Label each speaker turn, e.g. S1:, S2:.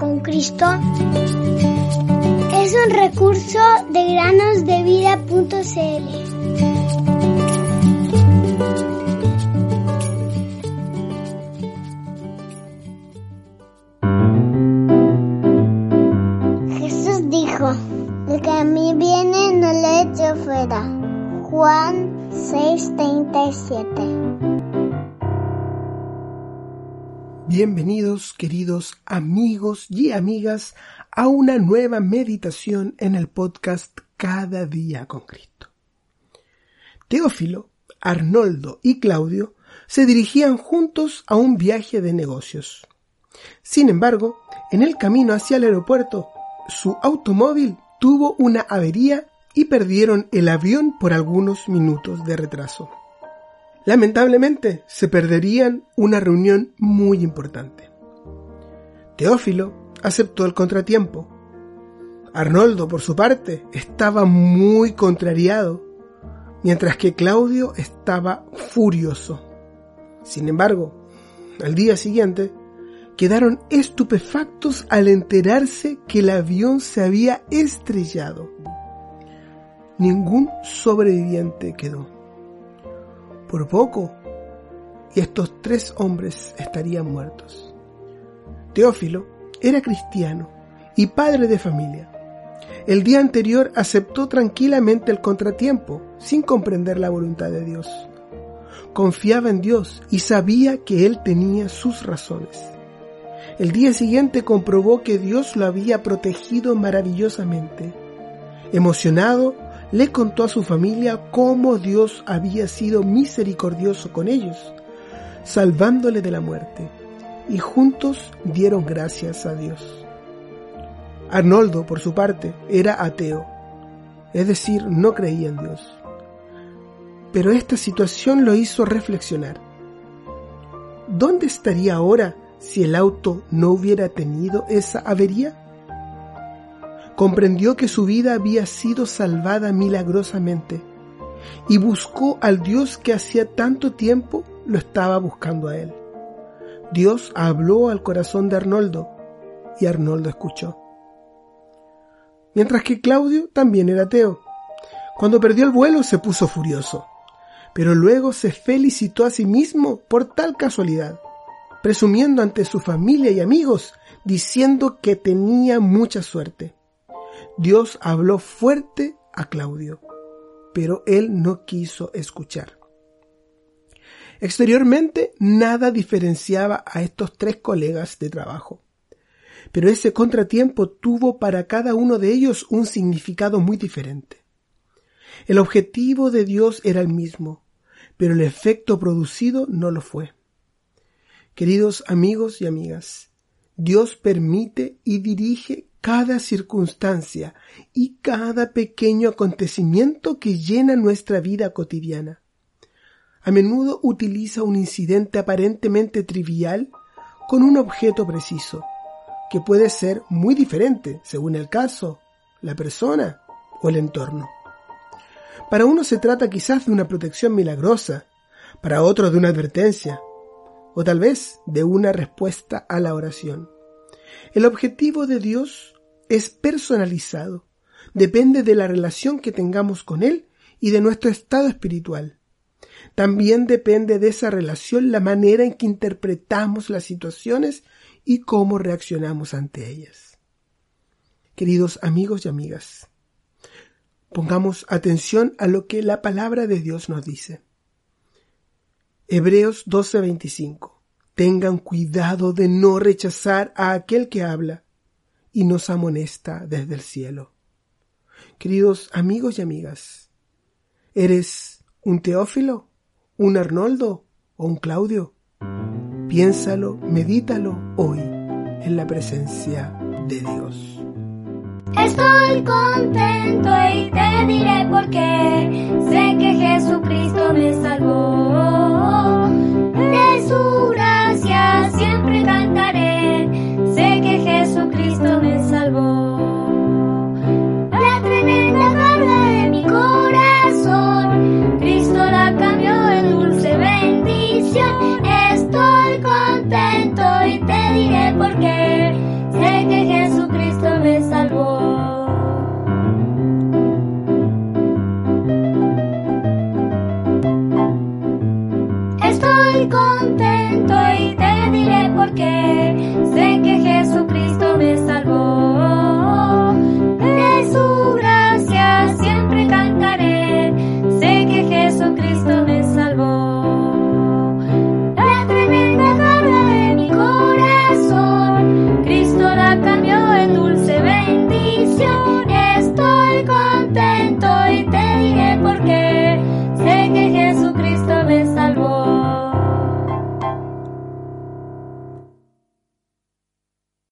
S1: con Cristo es un recurso de granosdevida.cl. Jesús dijo, el que a mí viene no le echo fuera. Juan 6:37
S2: Bienvenidos queridos amigos y amigas a una nueva meditación en el podcast Cada día con Cristo. Teófilo, Arnoldo y Claudio se dirigían juntos a un viaje de negocios. Sin embargo, en el camino hacia el aeropuerto, su automóvil tuvo una avería y perdieron el avión por algunos minutos de retraso. Lamentablemente, se perderían una reunión muy importante. Teófilo aceptó el contratiempo. Arnoldo, por su parte, estaba muy contrariado, mientras que Claudio estaba furioso. Sin embargo, al día siguiente, quedaron estupefactos al enterarse que el avión se había estrellado. Ningún sobreviviente quedó por poco, y estos tres hombres estarían muertos. Teófilo era cristiano y padre de familia. El día anterior aceptó tranquilamente el contratiempo, sin comprender la voluntad de Dios. Confiaba en Dios y sabía que Él tenía sus razones. El día siguiente comprobó que Dios lo había protegido maravillosamente. Emocionado, le contó a su familia cómo Dios había sido misericordioso con ellos, salvándole de la muerte, y juntos dieron gracias a Dios. Arnoldo, por su parte, era ateo, es decir, no creía en Dios. Pero esta situación lo hizo reflexionar. ¿Dónde estaría ahora si el auto no hubiera tenido esa avería? Comprendió que su vida había sido salvada milagrosamente y buscó al Dios que hacía tanto tiempo lo estaba buscando a él. Dios habló al corazón de Arnoldo y Arnoldo escuchó. Mientras que Claudio también era ateo. Cuando perdió el vuelo se puso furioso, pero luego se felicitó a sí mismo por tal casualidad, presumiendo ante su familia y amigos, diciendo que tenía mucha suerte. Dios habló fuerte a Claudio, pero él no quiso escuchar. Exteriormente nada diferenciaba a estos tres colegas de trabajo, pero ese contratiempo tuvo para cada uno de ellos un significado muy diferente. El objetivo de Dios era el mismo, pero el efecto producido no lo fue. Queridos amigos y amigas, Dios permite y dirige cada circunstancia y cada pequeño acontecimiento que llena nuestra vida cotidiana. A menudo utiliza un incidente aparentemente trivial con un objeto preciso, que puede ser muy diferente según el caso, la persona o el entorno. Para uno se trata quizás de una protección milagrosa, para otro de una advertencia, o tal vez de una respuesta a la oración. El objetivo de Dios es personalizado, depende de la relación que tengamos con Él y de nuestro estado espiritual. También depende de esa relación la manera en que interpretamos las situaciones y cómo reaccionamos ante ellas. Queridos amigos y amigas, pongamos atención a lo que la palabra de Dios nos dice. Hebreos 12:25 Tengan cuidado de no rechazar a aquel que habla y nos amonesta desde el cielo. Queridos amigos y amigas, ¿eres un Teófilo, un Arnoldo o un Claudio? Piénsalo, medítalo hoy en la presencia de Dios.
S1: Estoy contento y te diré por qué. Sé que Jesucristo me salvó.